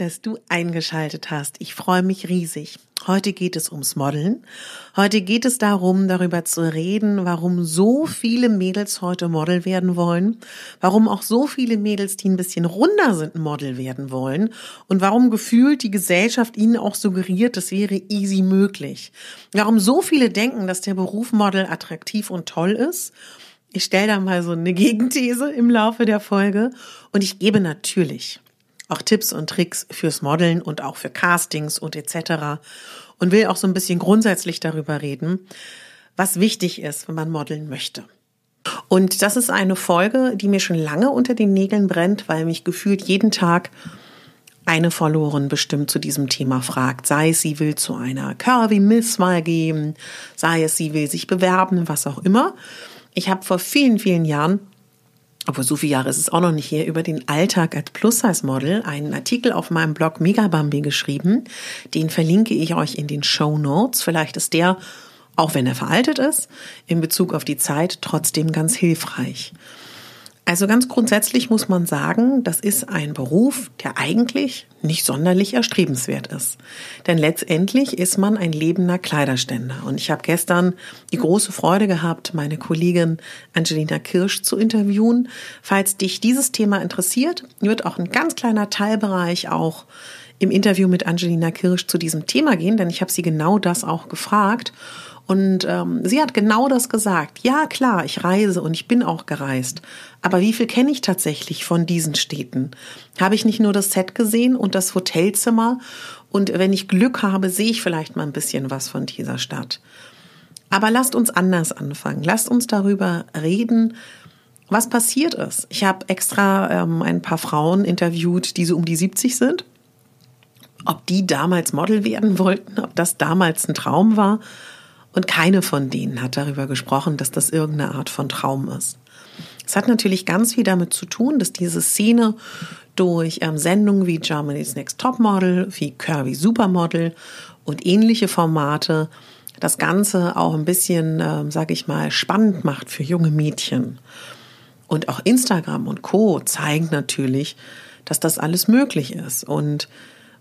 Dass du eingeschaltet hast. Ich freue mich riesig. Heute geht es ums Modeln. Heute geht es darum, darüber zu reden, warum so viele Mädels heute Model werden wollen, warum auch so viele Mädels, die ein bisschen runder sind, Model werden wollen und warum gefühlt die Gesellschaft ihnen auch suggeriert, das wäre easy möglich. Warum so viele denken, dass der Beruf Model attraktiv und toll ist. Ich stelle da mal so eine Gegenthese im Laufe der Folge und ich gebe natürlich auch Tipps und Tricks fürs Modeln und auch für Castings und etc. Und will auch so ein bisschen grundsätzlich darüber reden, was wichtig ist, wenn man modeln möchte. Und das ist eine Folge, die mir schon lange unter den Nägeln brennt, weil mich gefühlt jeden Tag eine Followerin bestimmt zu diesem Thema fragt. Sei es, sie will zu einer Curvy Miss mal gehen, sei es, sie will sich bewerben, was auch immer. Ich habe vor vielen, vielen Jahren obwohl so viele Jahre ist es auch noch nicht hier, über den Alltag als Plus-Size-Model einen Artikel auf meinem Blog Megabambi geschrieben. Den verlinke ich euch in den Show Notes. Vielleicht ist der, auch wenn er veraltet ist, in Bezug auf die Zeit trotzdem ganz hilfreich. Also ganz grundsätzlich muss man sagen, das ist ein Beruf, der eigentlich nicht sonderlich erstrebenswert ist. Denn letztendlich ist man ein lebender Kleiderständer. Und ich habe gestern die große Freude gehabt, meine Kollegin Angelina Kirsch zu interviewen. Falls dich dieses Thema interessiert, wird auch ein ganz kleiner Teilbereich auch im Interview mit Angelina Kirsch zu diesem Thema gehen, denn ich habe sie genau das auch gefragt. Und ähm, sie hat genau das gesagt. Ja, klar, ich reise und ich bin auch gereist. Aber wie viel kenne ich tatsächlich von diesen Städten? Habe ich nicht nur das Set gesehen und das Hotelzimmer? Und wenn ich Glück habe, sehe ich vielleicht mal ein bisschen was von dieser Stadt. Aber lasst uns anders anfangen. Lasst uns darüber reden, was passiert ist. Ich habe extra ähm, ein paar Frauen interviewt, die so um die 70 sind. Ob die damals Model werden wollten, ob das damals ein Traum war und keine von denen hat darüber gesprochen, dass das irgendeine Art von Traum ist. Es hat natürlich ganz viel damit zu tun, dass diese Szene durch ähm, Sendungen wie Germany's Next Topmodel, wie Curvy Supermodel und ähnliche Formate das Ganze auch ein bisschen, ähm, sage ich mal, spannend macht für junge Mädchen. Und auch Instagram und Co zeigen natürlich, dass das alles möglich ist. Und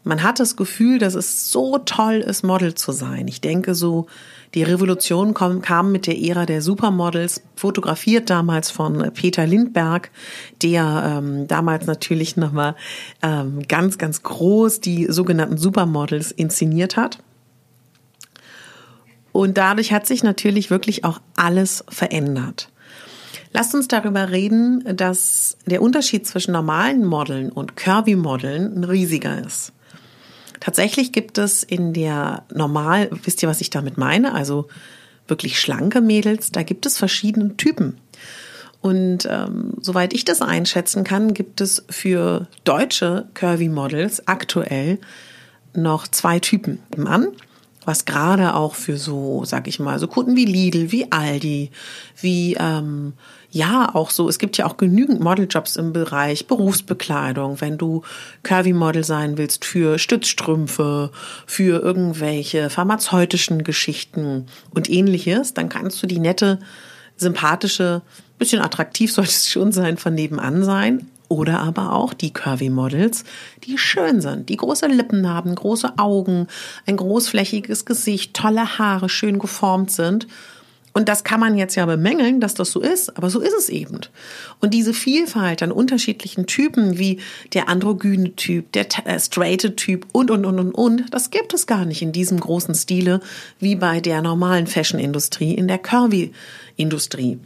man hat das Gefühl, dass es so toll ist, Model zu sein. Ich denke so, die Revolution kam, kam mit der Ära der Supermodels, fotografiert damals von Peter Lindberg, der ähm, damals natürlich nochmal ähm, ganz, ganz groß die sogenannten Supermodels inszeniert hat. Und dadurch hat sich natürlich wirklich auch alles verändert. Lasst uns darüber reden, dass der Unterschied zwischen normalen Modeln und Curvy-Modeln ein riesiger ist. Tatsächlich gibt es in der normal, wisst ihr, was ich damit meine? Also wirklich schlanke Mädels, da gibt es verschiedene Typen. Und ähm, soweit ich das einschätzen kann, gibt es für deutsche Curvy Models aktuell noch zwei Typen. Mann, was gerade auch für so, sag ich mal, so Kunden wie Lidl, wie Aldi, wie ähm, ja, auch so, es gibt ja auch genügend Modeljobs im Bereich Berufsbekleidung, wenn du Curvy-Model sein willst für Stützstrümpfe, für irgendwelche pharmazeutischen Geschichten und ähnliches, dann kannst du die nette sympathische, bisschen attraktiv sollte es schon sein, von nebenan sein. Oder aber auch die Curvy-Models, die schön sind, die große Lippen haben, große Augen, ein großflächiges Gesicht, tolle Haare, schön geformt sind und das kann man jetzt ja bemängeln, dass das so ist, aber so ist es eben. Und diese Vielfalt an unterschiedlichen Typen, wie der androgyne Typ, der äh, straighte Typ und, und, und, und, und, das gibt es gar nicht in diesem großen Stile wie bei der normalen Fashion-Industrie, in der Curvy-Industrie.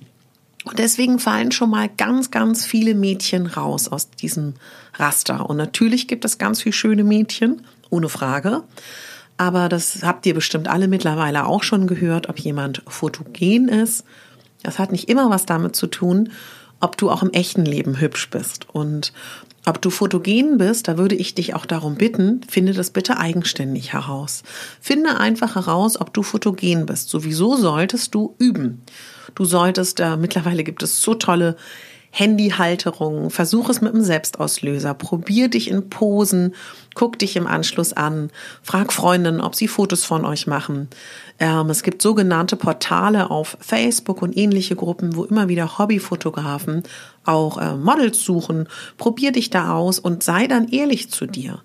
Und deswegen fallen schon mal ganz, ganz viele Mädchen raus aus diesem Raster. Und natürlich gibt es ganz viele schöne Mädchen, ohne Frage. Aber das habt ihr bestimmt alle mittlerweile auch schon gehört, ob jemand fotogen ist. Das hat nicht immer was damit zu tun, ob du auch im echten Leben hübsch bist. Und ob du fotogen bist, da würde ich dich auch darum bitten, finde das bitte eigenständig heraus. Finde einfach heraus, ob du fotogen bist. Sowieso solltest du üben. Du solltest, äh, mittlerweile gibt es so tolle Handyhalterung, versuch es mit einem Selbstauslöser, probier dich in Posen, guck dich im Anschluss an, frag Freundinnen, ob sie Fotos von euch machen. Ähm, es gibt sogenannte Portale auf Facebook und ähnliche Gruppen, wo immer wieder Hobbyfotografen auch äh, Models suchen. Probier dich da aus und sei dann ehrlich zu dir.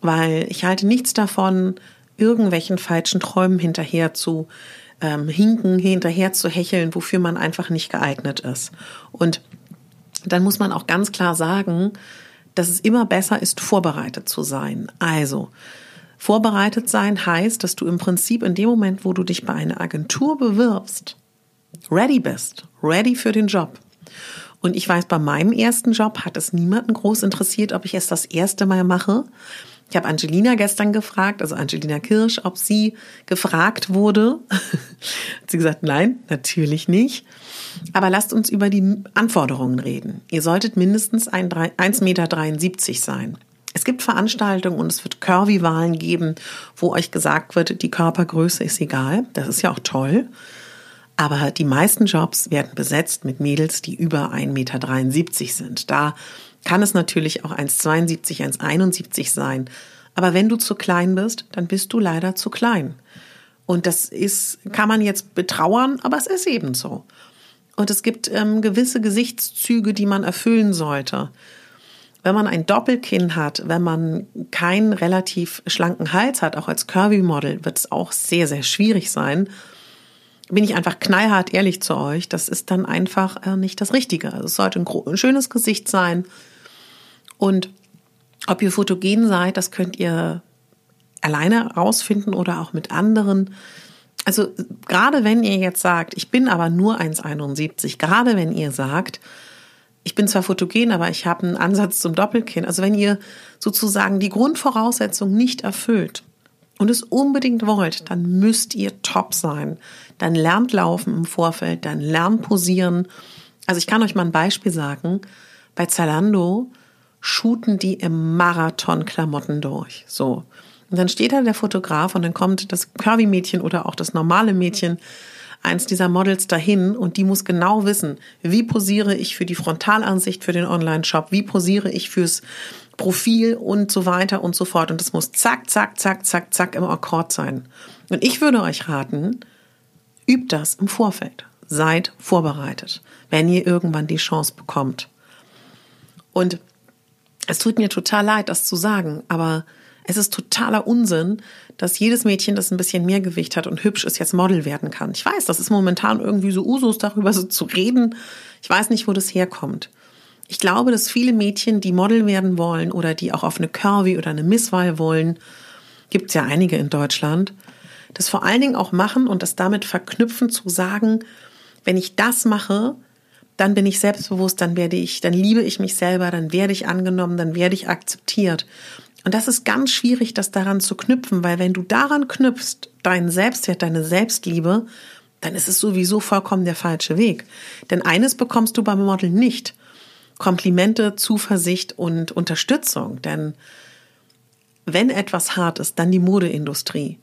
Weil ich halte nichts davon, irgendwelchen falschen Träumen hinterher zu ähm, hinken, hinterher zu hecheln, wofür man einfach nicht geeignet ist. Und dann muss man auch ganz klar sagen, dass es immer besser ist, vorbereitet zu sein. Also, vorbereitet sein heißt, dass du im Prinzip in dem Moment, wo du dich bei einer Agentur bewirbst, ready bist, ready für den Job. Und ich weiß, bei meinem ersten Job hat es niemanden groß interessiert, ob ich es das erste Mal mache. Ich habe Angelina gestern gefragt, also Angelina Kirsch, ob sie gefragt wurde. hat sie gesagt, nein, natürlich nicht. Aber lasst uns über die Anforderungen reden. Ihr solltet mindestens 1,73 Meter sein. Es gibt Veranstaltungen und es wird Curvy-Wahlen geben, wo euch gesagt wird, die Körpergröße ist egal. Das ist ja auch toll. Aber die meisten Jobs werden besetzt mit Mädels, die über 1,73 Meter sind. Da kann es natürlich auch 1,72, 1,71 sein. Aber wenn du zu klein bist, dann bist du leider zu klein. Und das ist, kann man jetzt betrauern, aber es ist eben so. Und es gibt ähm, gewisse Gesichtszüge, die man erfüllen sollte. Wenn man ein Doppelkinn hat, wenn man keinen relativ schlanken Hals hat, auch als Curvy-Model, wird es auch sehr, sehr schwierig sein. Bin ich einfach knallhart ehrlich zu euch, das ist dann einfach äh, nicht das Richtige. Also es sollte ein, ein schönes Gesicht sein. Und ob ihr fotogen seid, das könnt ihr alleine rausfinden oder auch mit anderen also gerade wenn ihr jetzt sagt, ich bin aber nur 1,71, gerade wenn ihr sagt, ich bin zwar fotogen, aber ich habe einen Ansatz zum Doppelkinn, also wenn ihr sozusagen die Grundvoraussetzung nicht erfüllt und es unbedingt wollt, dann müsst ihr top sein. Dann lernt laufen im Vorfeld, dann lernt posieren. Also ich kann euch mal ein Beispiel sagen. Bei Zalando shooten die im Marathon Klamotten durch. So. Und dann steht da der Fotograf und dann kommt das Curvy-Mädchen oder auch das normale Mädchen, eins dieser Models dahin und die muss genau wissen, wie posiere ich für die Frontalansicht für den Online-Shop, wie posiere ich fürs Profil und so weiter und so fort. Und das muss zack, zack, zack, zack, zack im Akkord sein. Und ich würde euch raten, übt das im Vorfeld. Seid vorbereitet, wenn ihr irgendwann die Chance bekommt. Und es tut mir total leid, das zu sagen, aber es ist totaler Unsinn, dass jedes Mädchen, das ein bisschen mehr Gewicht hat und hübsch ist, jetzt Model werden kann. Ich weiß, das ist momentan irgendwie so Usus, darüber so zu reden. Ich weiß nicht, wo das herkommt. Ich glaube, dass viele Mädchen, die Model werden wollen oder die auch auf eine Curvy oder eine Misswahl wollen, gibt es ja einige in Deutschland, das vor allen Dingen auch machen und das damit verknüpfen zu sagen, wenn ich das mache, dann bin ich selbstbewusst, dann werde ich, dann liebe ich mich selber, dann werde ich angenommen, dann werde ich akzeptiert. Und das ist ganz schwierig, das daran zu knüpfen, weil wenn du daran knüpfst, deinen Selbstwert, deine Selbstliebe, dann ist es sowieso vollkommen der falsche Weg. Denn eines bekommst du beim Model nicht. Komplimente, Zuversicht und Unterstützung. Denn wenn etwas hart ist, dann die Modeindustrie.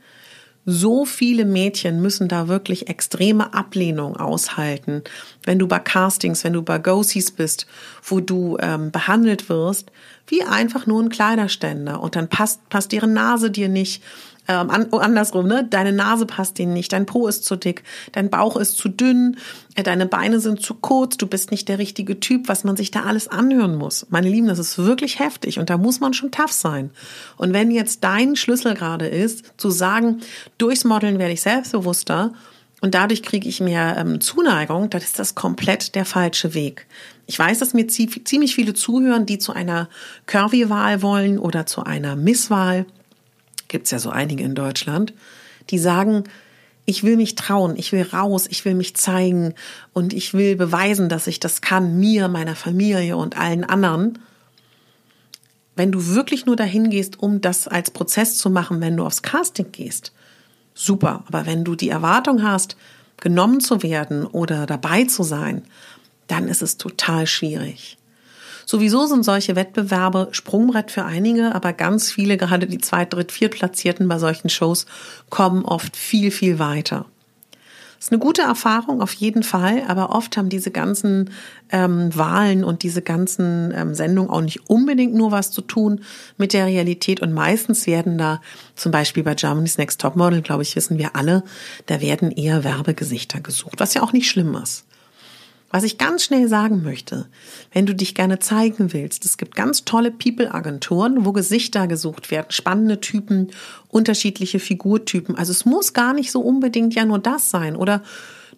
So viele Mädchen müssen da wirklich extreme Ablehnung aushalten. Wenn du bei Castings, wenn du bei Go-Sees bist, wo du ähm, behandelt wirst, wie einfach nur ein Kleiderständer und dann passt, passt ihre Nase dir nicht, ähm, an, andersrum, ne? Deine Nase passt dir nicht, dein Po ist zu dick, dein Bauch ist zu dünn, äh, deine Beine sind zu kurz, du bist nicht der richtige Typ, was man sich da alles anhören muss. Meine Lieben, das ist wirklich heftig und da muss man schon tough sein. Und wenn jetzt dein Schlüssel gerade ist, zu sagen, durchs Modeln werde ich selbstbewusster und dadurch kriege ich mehr ähm, Zuneigung, dann ist das komplett der falsche Weg. Ich weiß, dass mir ziemlich viele zuhören, die zu einer Curvy-Wahl wollen oder zu einer Misswahl. Gibt's ja so einige in Deutschland, die sagen, ich will mich trauen, ich will raus, ich will mich zeigen und ich will beweisen, dass ich das kann, mir, meiner Familie und allen anderen. Wenn du wirklich nur dahin gehst, um das als Prozess zu machen, wenn du aufs Casting gehst, super. Aber wenn du die Erwartung hast, genommen zu werden oder dabei zu sein, dann ist es total schwierig. Sowieso sind solche Wettbewerbe Sprungbrett für einige, aber ganz viele, gerade die zweit-, dritt-, viertplatzierten bei solchen Shows, kommen oft viel, viel weiter. Ist eine gute Erfahrung auf jeden Fall, aber oft haben diese ganzen ähm, Wahlen und diese ganzen ähm, Sendungen auch nicht unbedingt nur was zu tun mit der Realität und meistens werden da zum Beispiel bei Germany's Next Topmodel, glaube ich, wissen wir alle, da werden eher Werbegesichter gesucht, was ja auch nicht schlimm ist. Was ich ganz schnell sagen möchte, wenn du dich gerne zeigen willst, es gibt ganz tolle People-Agenturen, wo Gesichter gesucht werden, spannende Typen, unterschiedliche Figurtypen. Also es muss gar nicht so unbedingt ja nur das sein. Oder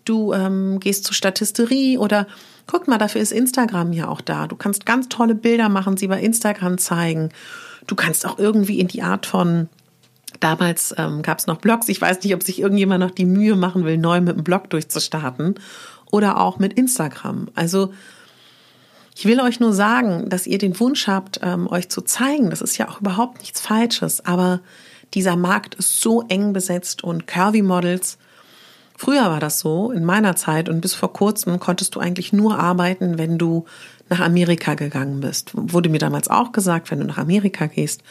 du ähm, gehst zur Statisterie oder guck mal, dafür ist Instagram ja auch da. Du kannst ganz tolle Bilder machen, sie bei Instagram zeigen. Du kannst auch irgendwie in die Art von Damals ähm, gab es noch Blogs. Ich weiß nicht, ob sich irgendjemand noch die Mühe machen will, neu mit dem Blog durchzustarten oder auch mit Instagram. Also ich will euch nur sagen, dass ihr den Wunsch habt, ähm, euch zu zeigen. Das ist ja auch überhaupt nichts Falsches. Aber dieser Markt ist so eng besetzt und Curvy Models. Früher war das so, in meiner Zeit und bis vor kurzem konntest du eigentlich nur arbeiten, wenn du nach Amerika gegangen bist. Wurde mir damals auch gesagt, wenn du nach Amerika gehst,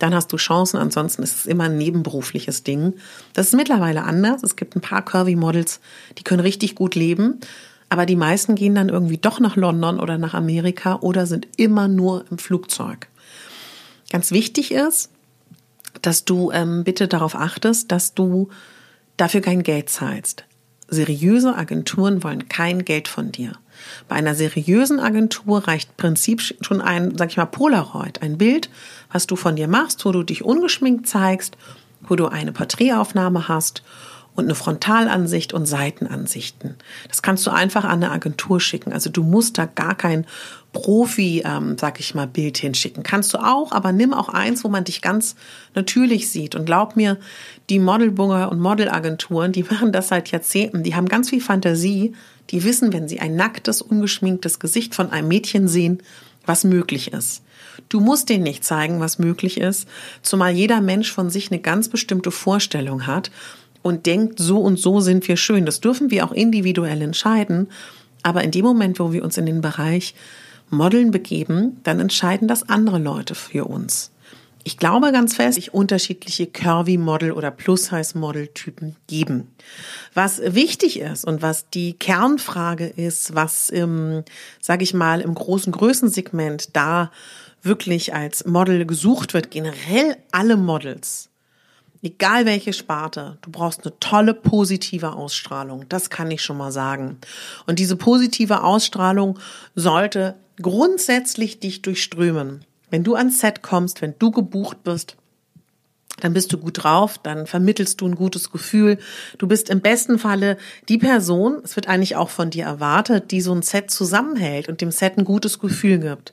dann hast du Chancen. Ansonsten ist es immer ein nebenberufliches Ding. Das ist mittlerweile anders. Es gibt ein paar Curvy-Models, die können richtig gut leben. Aber die meisten gehen dann irgendwie doch nach London oder nach Amerika oder sind immer nur im Flugzeug. Ganz wichtig ist, dass du ähm, bitte darauf achtest, dass du dafür kein Geld zahlst. Seriöse Agenturen wollen kein Geld von dir. Bei einer seriösen Agentur reicht Prinzip schon ein, sag ich mal, Polaroid, ein Bild, was du von dir machst, wo du dich ungeschminkt zeigst, wo du eine Porträtaufnahme hast und eine Frontalansicht und Seitenansichten. Das kannst du einfach an eine Agentur schicken. Also du musst da gar kein Profi, ähm, sag ich mal, Bild hinschicken. Kannst du auch, aber nimm auch eins, wo man dich ganz natürlich sieht. Und glaub mir, die Modelbunger und Modelagenturen, die machen das seit Jahrzehnten. Die haben ganz viel Fantasie. Die wissen, wenn sie ein nacktes, ungeschminktes Gesicht von einem Mädchen sehen, was möglich ist. Du musst denen nicht zeigen, was möglich ist, zumal jeder Mensch von sich eine ganz bestimmte Vorstellung hat und denkt, so und so sind wir schön. Das dürfen wir auch individuell entscheiden. Aber in dem Moment, wo wir uns in den Bereich Modeln begeben, dann entscheiden das andere Leute für uns. Ich glaube ganz fest, ich unterschiedliche Curvy-Model oder Plus-Size-Model-Typen geben. Was wichtig ist und was die Kernfrage ist, was im, sage ich mal, im großen Größensegment da wirklich als Model gesucht wird, generell alle Models, egal welche Sparte, du brauchst eine tolle positive Ausstrahlung. Das kann ich schon mal sagen. Und diese positive Ausstrahlung sollte grundsätzlich dich durchströmen. Wenn du ans Set kommst, wenn du gebucht bist, dann bist du gut drauf, dann vermittelst du ein gutes Gefühl. Du bist im besten Falle die Person, es wird eigentlich auch von dir erwartet, die so ein Set zusammenhält und dem Set ein gutes Gefühl gibt.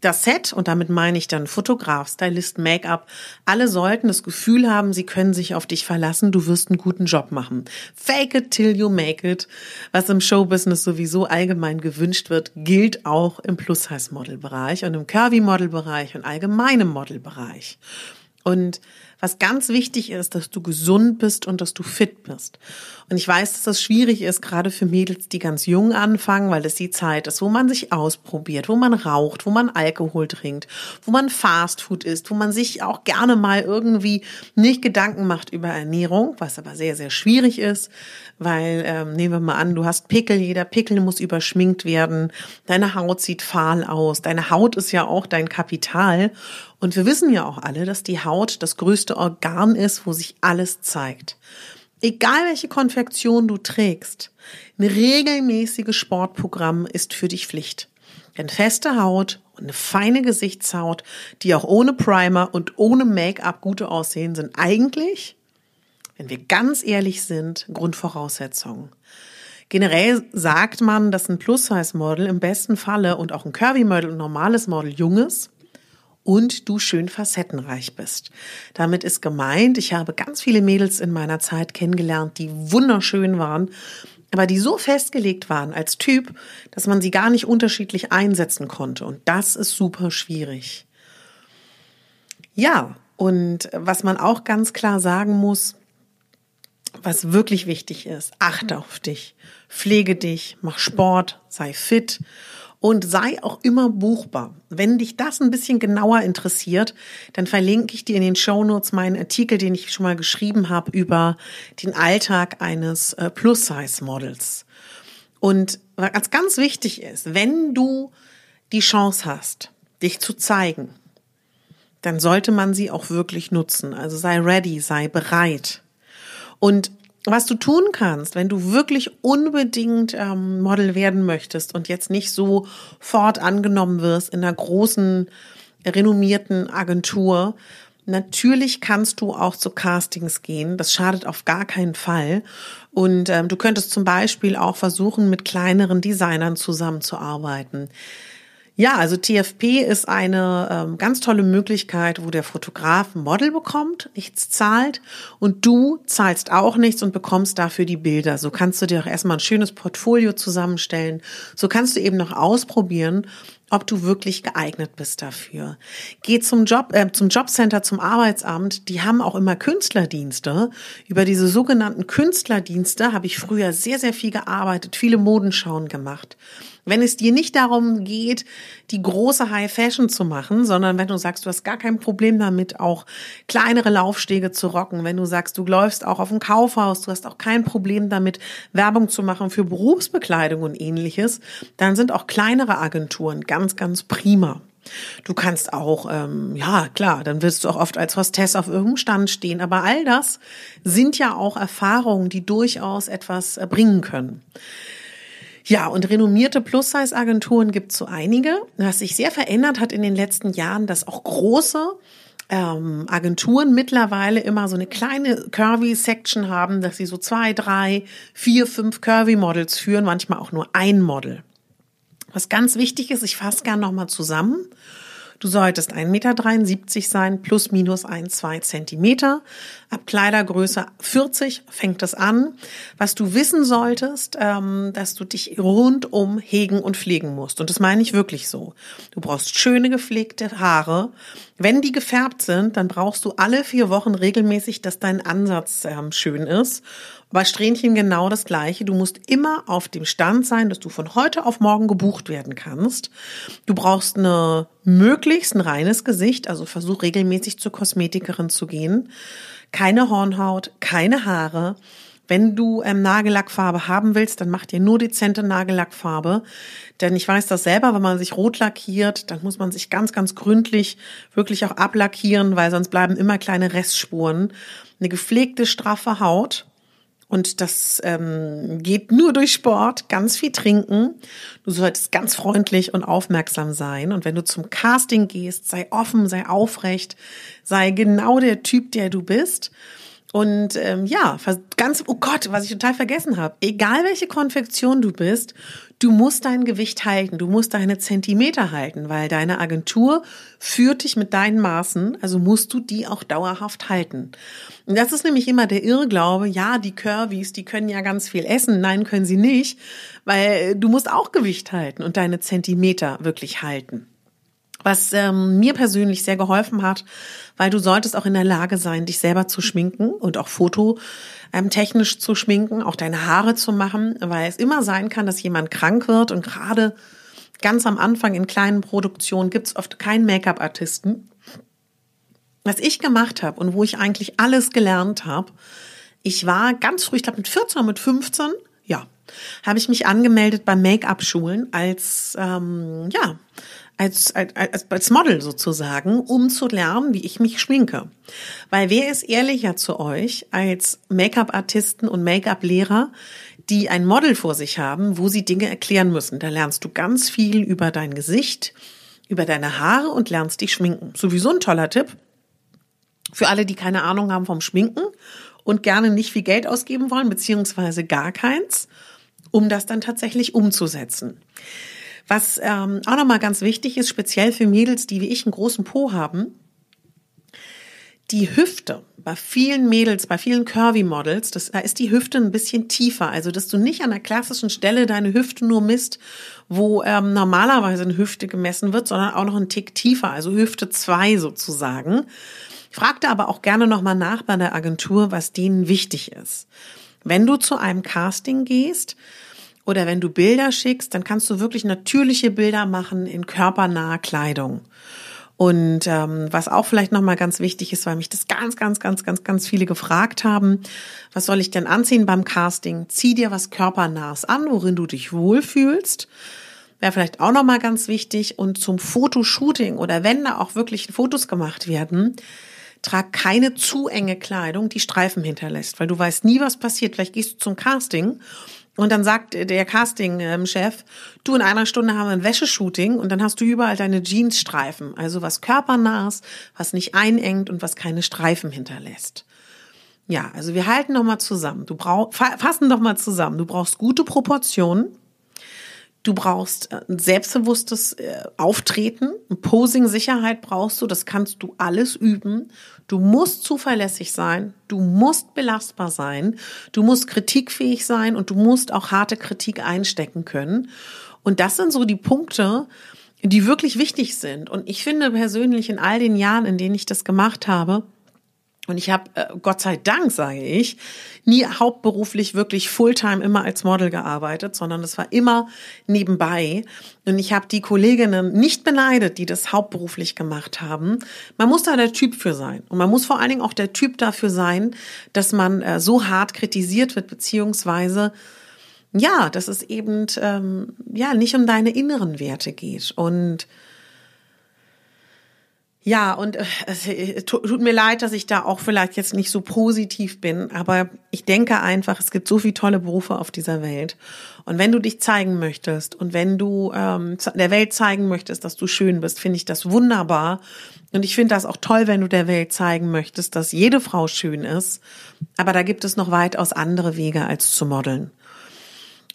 Das Set, und damit meine ich dann Fotograf, Stylist, Make-up, alle sollten das Gefühl haben, sie können sich auf dich verlassen, du wirst einen guten Job machen. Fake it till you make it, was im Showbusiness sowieso allgemein gewünscht wird, gilt auch im Plus-Size-Model-Bereich und im Curvy-Model-Bereich und allgemeinem Model-Bereich. Und was ganz wichtig ist, dass du gesund bist und dass du fit bist. Und ich weiß, dass das schwierig ist, gerade für Mädels, die ganz jung anfangen, weil es die Zeit ist, wo man sich ausprobiert, wo man raucht, wo man Alkohol trinkt, wo man Fastfood isst, wo man sich auch gerne mal irgendwie nicht Gedanken macht über Ernährung, was aber sehr, sehr schwierig ist, weil ähm, nehmen wir mal an, du hast Pickel, jeder Pickel muss überschminkt werden, deine Haut sieht fahl aus, deine Haut ist ja auch dein Kapital und wir wissen ja auch alle, dass die Haut das größte Organ ist, wo sich alles zeigt. Egal welche Konfektion du trägst, ein regelmäßiges Sportprogramm ist für dich Pflicht. Denn feste Haut und eine feine Gesichtshaut, die auch ohne Primer und ohne Make-up gute aussehen, sind eigentlich, wenn wir ganz ehrlich sind, Grundvoraussetzungen. Generell sagt man, dass ein Plus-Size-Model im besten Falle und auch ein Curvy-Model und normales Model jung ist und du schön facettenreich bist. Damit ist gemeint, ich habe ganz viele Mädels in meiner Zeit kennengelernt, die wunderschön waren, aber die so festgelegt waren als Typ, dass man sie gar nicht unterschiedlich einsetzen konnte. Und das ist super schwierig. Ja, und was man auch ganz klar sagen muss, was wirklich wichtig ist, achte auf dich, pflege dich, mach Sport, sei fit und sei auch immer buchbar. Wenn dich das ein bisschen genauer interessiert, dann verlinke ich dir in den Show Notes meinen Artikel, den ich schon mal geschrieben habe über den Alltag eines äh, Plus-Size-Models. Und was ganz wichtig ist, wenn du die Chance hast, dich zu zeigen, dann sollte man sie auch wirklich nutzen. Also sei ready, sei bereit. Und was du tun kannst, wenn du wirklich unbedingt ähm, Model werden möchtest und jetzt nicht sofort angenommen wirst in einer großen, renommierten Agentur, Natürlich kannst du auch zu Castings gehen. Das schadet auf gar keinen Fall. Und ähm, du könntest zum Beispiel auch versuchen, mit kleineren Designern zusammenzuarbeiten. Ja, also TFP ist eine ähm, ganz tolle Möglichkeit, wo der Fotograf ein Model bekommt, nichts zahlt und du zahlst auch nichts und bekommst dafür die Bilder. So kannst du dir auch erstmal ein schönes Portfolio zusammenstellen. So kannst du eben noch ausprobieren, ob du wirklich geeignet bist dafür. Geh zum Job, äh, zum Jobcenter, zum Arbeitsamt. Die haben auch immer Künstlerdienste. Über diese sogenannten Künstlerdienste habe ich früher sehr, sehr viel gearbeitet, viele Modenschauen gemacht. Wenn es dir nicht darum geht, die große High Fashion zu machen, sondern wenn du sagst, du hast gar kein Problem damit, auch kleinere Laufstege zu rocken, wenn du sagst, du läufst auch auf dem Kaufhaus, du hast auch kein Problem damit, Werbung zu machen für Berufsbekleidung und ähnliches, dann sind auch kleinere Agenturen ganz, ganz prima. Du kannst auch, ähm, ja klar, dann wirst du auch oft als Hostess auf irgendeinem Stand stehen, aber all das sind ja auch Erfahrungen, die durchaus etwas äh, bringen können. Ja, und renommierte Plus-Size-Agenturen gibt es so einige. Was sich sehr verändert hat in den letzten Jahren, dass auch große ähm, Agenturen mittlerweile immer so eine kleine Curvy-Section haben, dass sie so zwei, drei, vier, fünf Curvy-Models führen, manchmal auch nur ein Model. Was ganz wichtig ist, ich fasse gern nochmal zusammen. Du solltest 1,73 Meter sein, plus minus ein, zwei Zentimeter. Ab Kleidergröße 40 fängt es an. Was du wissen solltest, ähm, dass du dich rundum hegen und pflegen musst. Und das meine ich wirklich so. Du brauchst schöne gepflegte Haare. Wenn die gefärbt sind, dann brauchst du alle vier Wochen regelmäßig, dass dein Ansatz ähm, schön ist. Bei Strähnchen genau das Gleiche. Du musst immer auf dem Stand sein, dass du von heute auf morgen gebucht werden kannst. Du brauchst eine möglichst ein reines Gesicht, also versuch regelmäßig zur Kosmetikerin zu gehen. Keine Hornhaut, keine Haare. Wenn du ähm, Nagellackfarbe haben willst, dann mach dir nur dezente Nagellackfarbe. Denn ich weiß das selber, wenn man sich rot lackiert, dann muss man sich ganz, ganz gründlich wirklich auch ablackieren, weil sonst bleiben immer kleine Restspuren. Eine gepflegte, straffe Haut und das ähm, geht nur durch Sport, ganz viel trinken. Du solltest ganz freundlich und aufmerksam sein. Und wenn du zum Casting gehst, sei offen, sei aufrecht, sei genau der Typ, der du bist. Und ähm, ja, ganz, oh Gott, was ich total vergessen habe. Egal welche Konfektion du bist, du musst dein Gewicht halten, du musst deine Zentimeter halten, weil deine Agentur führt dich mit deinen Maßen, also musst du die auch dauerhaft halten. Und das ist nämlich immer der Irrglaube, ja, die Curvys, die können ja ganz viel essen. Nein, können sie nicht, weil du musst auch Gewicht halten und deine Zentimeter wirklich halten. Was ähm, mir persönlich sehr geholfen hat, weil du solltest auch in der Lage sein, dich selber zu schminken und auch fototechnisch ähm, zu schminken, auch deine Haare zu machen, weil es immer sein kann, dass jemand krank wird und gerade ganz am Anfang in kleinen Produktionen gibt's oft keinen Make-up-Artisten. Was ich gemacht habe und wo ich eigentlich alles gelernt habe, ich war ganz früh, ich glaube mit 14 oder mit 15, ja, habe ich mich angemeldet bei Make-up-Schulen als, ähm, ja, als, als, als Model sozusagen, um zu lernen, wie ich mich schminke. Weil wer ist ehrlicher zu euch als Make-up-Artisten und Make-up-Lehrer, die ein Model vor sich haben, wo sie Dinge erklären müssen. Da lernst du ganz viel über dein Gesicht, über deine Haare und lernst dich schminken. Sowieso ein toller Tipp. Für alle, die keine Ahnung haben vom Schminken und gerne nicht viel Geld ausgeben wollen, beziehungsweise gar keins, um das dann tatsächlich umzusetzen. Was ähm, auch nochmal ganz wichtig ist, speziell für Mädels, die wie ich einen großen Po haben, die Hüfte bei vielen Mädels, bei vielen Curvy-Models, da ist die Hüfte ein bisschen tiefer. Also, dass du nicht an der klassischen Stelle deine Hüfte nur misst, wo ähm, normalerweise eine Hüfte gemessen wird, sondern auch noch einen Tick tiefer, also Hüfte zwei sozusagen. Frag da aber auch gerne nochmal nach bei der Agentur, was denen wichtig ist. Wenn du zu einem Casting gehst, oder wenn du Bilder schickst, dann kannst du wirklich natürliche Bilder machen in körpernaher Kleidung. Und ähm, was auch vielleicht nochmal ganz wichtig ist, weil mich das ganz, ganz, ganz, ganz, ganz viele gefragt haben, was soll ich denn anziehen beim Casting? Zieh dir was körpernahes an, worin du dich wohlfühlst. Wäre vielleicht auch nochmal ganz wichtig. Und zum Fotoshooting oder wenn da auch wirklich Fotos gemacht werden, trag keine zu enge Kleidung, die Streifen hinterlässt, weil du weißt nie, was passiert. Vielleicht gehst du zum Casting und dann sagt der Casting-Chef, du in einer Stunde haben wir ein Wäscheshooting und dann hast du überall deine Jeansstreifen. Also was körpernahes, was nicht einengt und was keine Streifen hinterlässt. Ja, also wir halten noch mal zusammen. Du brauchst, fassen doch mal zusammen. Du brauchst gute Proportionen. Du brauchst äh, ein selbstbewusstes äh, Auftreten, Posing-Sicherheit brauchst du, das kannst du alles üben. Du musst zuverlässig sein, du musst belastbar sein, du musst kritikfähig sein und du musst auch harte Kritik einstecken können. Und das sind so die Punkte, die wirklich wichtig sind. Und ich finde persönlich in all den Jahren, in denen ich das gemacht habe, und ich habe, äh, Gott sei Dank, sage ich, nie hauptberuflich wirklich Fulltime immer als Model gearbeitet, sondern es war immer nebenbei. Und ich habe die Kolleginnen nicht beneidet, die das hauptberuflich gemacht haben. Man muss da der Typ für sein. Und man muss vor allen Dingen auch der Typ dafür sein, dass man äh, so hart kritisiert wird, beziehungsweise ja, dass es eben ähm, ja nicht um deine inneren Werte geht. Und ja, und äh, es äh, tut mir leid, dass ich da auch vielleicht jetzt nicht so positiv bin, aber ich denke einfach, es gibt so viele tolle Berufe auf dieser Welt. Und wenn du dich zeigen möchtest und wenn du ähm, der Welt zeigen möchtest, dass du schön bist, finde ich das wunderbar. Und ich finde das auch toll, wenn du der Welt zeigen möchtest, dass jede Frau schön ist. Aber da gibt es noch weitaus andere Wege als zu modeln.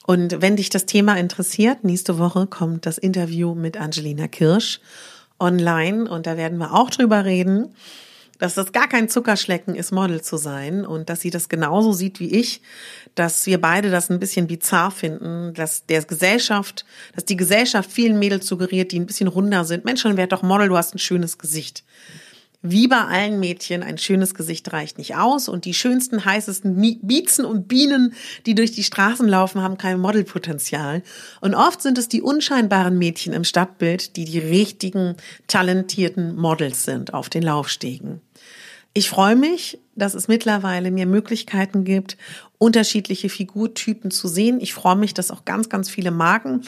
Und wenn dich das Thema interessiert, nächste Woche kommt das Interview mit Angelina Kirsch online und da werden wir auch drüber reden, dass das gar kein Zuckerschlecken ist, Model zu sein und dass sie das genauso sieht wie ich, dass wir beide das ein bisschen bizarr finden, dass der Gesellschaft, dass die Gesellschaft vielen Mädels suggeriert, die ein bisschen runder sind. Mensch, dann werd doch Model, du hast ein schönes Gesicht. Wie bei allen Mädchen, ein schönes Gesicht reicht nicht aus und die schönsten, heißesten Biezen und Bienen, die durch die Straßen laufen, haben kein Modelpotenzial. Und oft sind es die unscheinbaren Mädchen im Stadtbild, die die richtigen, talentierten Models sind auf den Laufstegen. Ich freue mich, dass es mittlerweile mir Möglichkeiten gibt, unterschiedliche Figurtypen zu sehen. Ich freue mich, dass auch ganz, ganz viele Marken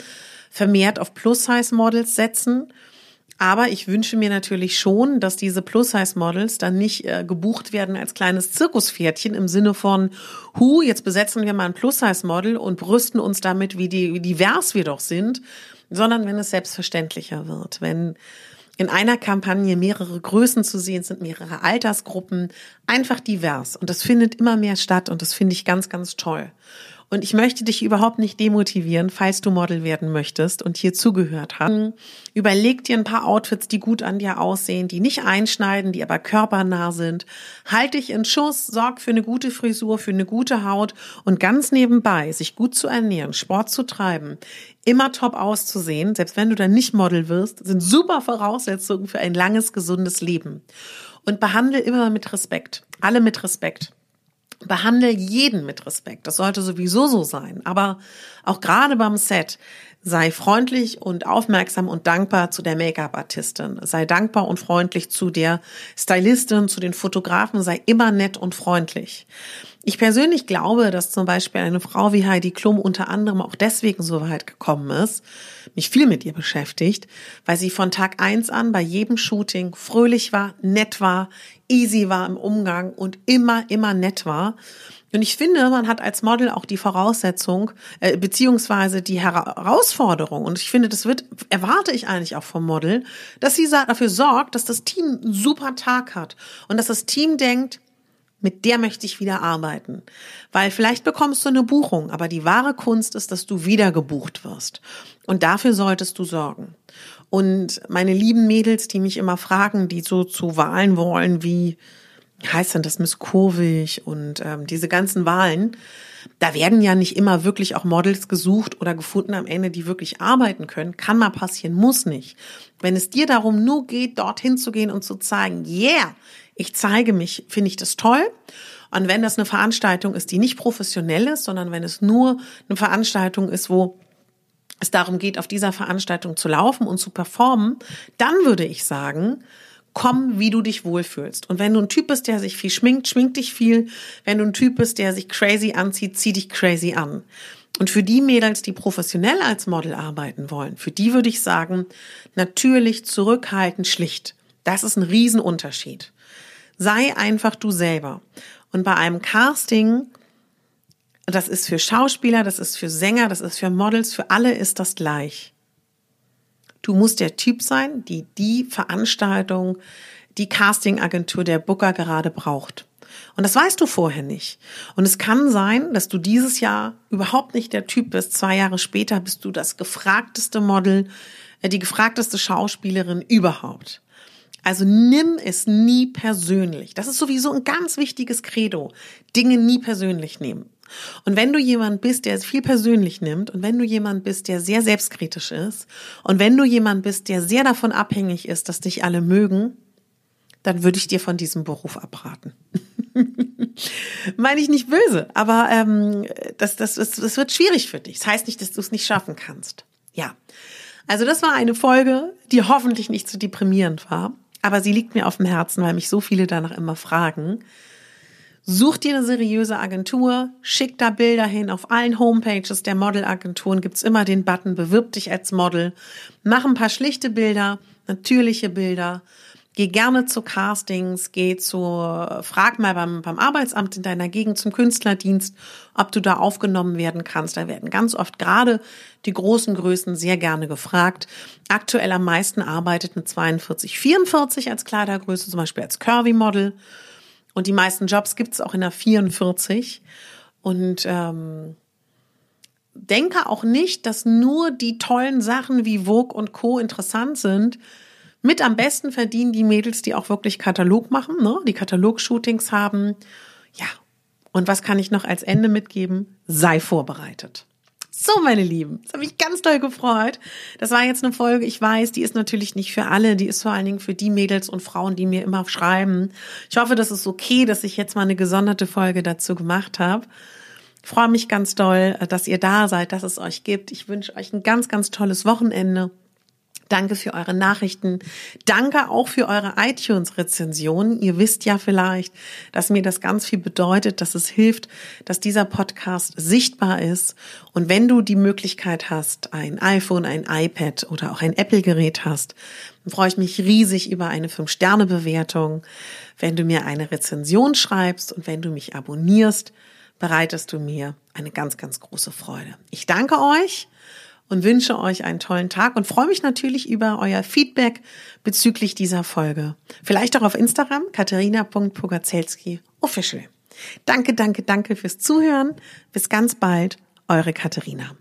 vermehrt auf Plus-Size-Models setzen aber ich wünsche mir natürlich schon, dass diese Plus-Size-Models dann nicht äh, gebucht werden als kleines Zirkuspferdchen im Sinne von, hu, jetzt besetzen wir mal ein Plus-Size-Model und brüsten uns damit, wie, die, wie divers wir doch sind, sondern wenn es selbstverständlicher wird, wenn in einer Kampagne mehrere Größen zu sehen sind, mehrere Altersgruppen, einfach divers. Und das findet immer mehr statt und das finde ich ganz, ganz toll. Und ich möchte dich überhaupt nicht demotivieren, falls du Model werden möchtest und hier zugehört hast. Überleg dir ein paar Outfits, die gut an dir aussehen, die nicht einschneiden, die aber körpernah sind. Halt dich in Schuss, sorg für eine gute Frisur, für eine gute Haut und ganz nebenbei sich gut zu ernähren, Sport zu treiben, immer top auszusehen, selbst wenn du dann nicht Model wirst, sind super Voraussetzungen für ein langes, gesundes Leben. Und behandle immer mit Respekt. Alle mit Respekt. Behandle jeden mit Respekt. Das sollte sowieso so sein. Aber auch gerade beim Set sei freundlich und aufmerksam und dankbar zu der Make-up-Artistin. Sei dankbar und freundlich zu der Stylistin, zu den Fotografen. Sei immer nett und freundlich. Ich persönlich glaube, dass zum Beispiel eine Frau wie Heidi Klum unter anderem auch deswegen so weit gekommen ist, mich viel mit ihr beschäftigt, weil sie von Tag eins an bei jedem Shooting fröhlich war, nett war, easy war im Umgang und immer, immer nett war. Und ich finde, man hat als Model auch die Voraussetzung, äh, beziehungsweise die Herausforderung, und ich finde, das wird, erwarte ich eigentlich auch vom Model, dass sie dafür sorgt, dass das Team einen super Tag hat und dass das Team denkt, mit der möchte ich wieder arbeiten. Weil vielleicht bekommst du eine Buchung, aber die wahre Kunst ist, dass du wieder gebucht wirst. Und dafür solltest du sorgen. Und meine lieben Mädels, die mich immer fragen, die so zu Wahlen wollen, wie heißt denn das Miss Kurvig und ähm, diese ganzen Wahlen, da werden ja nicht immer wirklich auch Models gesucht oder gefunden am Ende, die wirklich arbeiten können. Kann mal passieren, muss nicht. Wenn es dir darum nur geht, dorthin zu gehen und zu zeigen, yeah, ich zeige mich, finde ich das toll. Und wenn das eine Veranstaltung ist, die nicht professionell ist, sondern wenn es nur eine Veranstaltung ist, wo es darum geht, auf dieser Veranstaltung zu laufen und zu performen, dann würde ich sagen, komm, wie du dich wohlfühlst. Und wenn du ein Typ bist, der sich viel schminkt, schmink dich viel. Wenn du ein Typ bist, der sich crazy anzieht, zieh dich crazy an. Und für die Mädels, die professionell als Model arbeiten wollen, für die würde ich sagen, natürlich zurückhaltend, schlicht. Das ist ein Riesenunterschied. Sei einfach du selber. Und bei einem Casting, das ist für Schauspieler, das ist für Sänger, das ist für Models, für alle ist das gleich. Du musst der Typ sein, die die Veranstaltung, die Castingagentur der Booker gerade braucht. Und das weißt du vorher nicht. Und es kann sein, dass du dieses Jahr überhaupt nicht der Typ bist. Zwei Jahre später bist du das gefragteste Model, äh, die gefragteste Schauspielerin überhaupt. Also nimm es nie persönlich. Das ist sowieso ein ganz wichtiges Credo. Dinge nie persönlich nehmen. Und wenn du jemand bist, der es viel persönlich nimmt und wenn du jemand bist, der sehr selbstkritisch ist und wenn du jemand bist, der sehr davon abhängig ist, dass dich alle mögen, dann würde ich dir von diesem Beruf abraten. Meine ich nicht böse, aber ähm, das, das, das, das wird schwierig für dich. Das heißt nicht, dass du es nicht schaffen kannst. Ja. Also das war eine Folge, die hoffentlich nicht zu deprimierend war. Aber sie liegt mir auf dem Herzen, weil mich so viele danach immer fragen. Such dir eine seriöse Agentur, schick da Bilder hin. Auf allen Homepages der Modelagenturen gibt's immer den Button, bewirb dich als Model. Mach ein paar schlichte Bilder, natürliche Bilder Geh gerne zu Castings, geh zu, frag mal beim, beim Arbeitsamt in deiner Gegend zum Künstlerdienst, ob du da aufgenommen werden kannst. Da werden ganz oft gerade die großen Größen sehr gerne gefragt. Aktuell am meisten arbeitet eine 42, 44 als Kleidergröße, zum Beispiel als Curvy-Model. Und die meisten Jobs gibt's auch in der 44. Und ähm, denke auch nicht, dass nur die tollen Sachen wie Vogue und Co. interessant sind, mit am besten verdienen die Mädels, die auch wirklich Katalog machen, ne? die Katalog-Shootings haben. Ja, und was kann ich noch als Ende mitgeben? Sei vorbereitet. So, meine Lieben, das habe ich ganz doll gefreut. Das war jetzt eine Folge, ich weiß, die ist natürlich nicht für alle, die ist vor allen Dingen für die Mädels und Frauen, die mir immer schreiben. Ich hoffe, das ist okay, dass ich jetzt mal eine gesonderte Folge dazu gemacht habe. Ich freue mich ganz doll, dass ihr da seid, dass es euch gibt. Ich wünsche euch ein ganz, ganz tolles Wochenende. Danke für eure Nachrichten. Danke auch für eure iTunes-Rezensionen. Ihr wisst ja vielleicht, dass mir das ganz viel bedeutet, dass es hilft, dass dieser Podcast sichtbar ist. Und wenn du die Möglichkeit hast, ein iPhone, ein iPad oder auch ein Apple-Gerät hast, dann freue ich mich riesig über eine 5-Sterne-Bewertung. Wenn du mir eine Rezension schreibst und wenn du mich abonnierst, bereitest du mir eine ganz, ganz große Freude. Ich danke euch und wünsche euch einen tollen Tag und freue mich natürlich über euer Feedback bezüglich dieser Folge. Vielleicht auch auf Instagram, katharina.pogazelski official. Danke, danke, danke fürs Zuhören. Bis ganz bald, eure Katharina.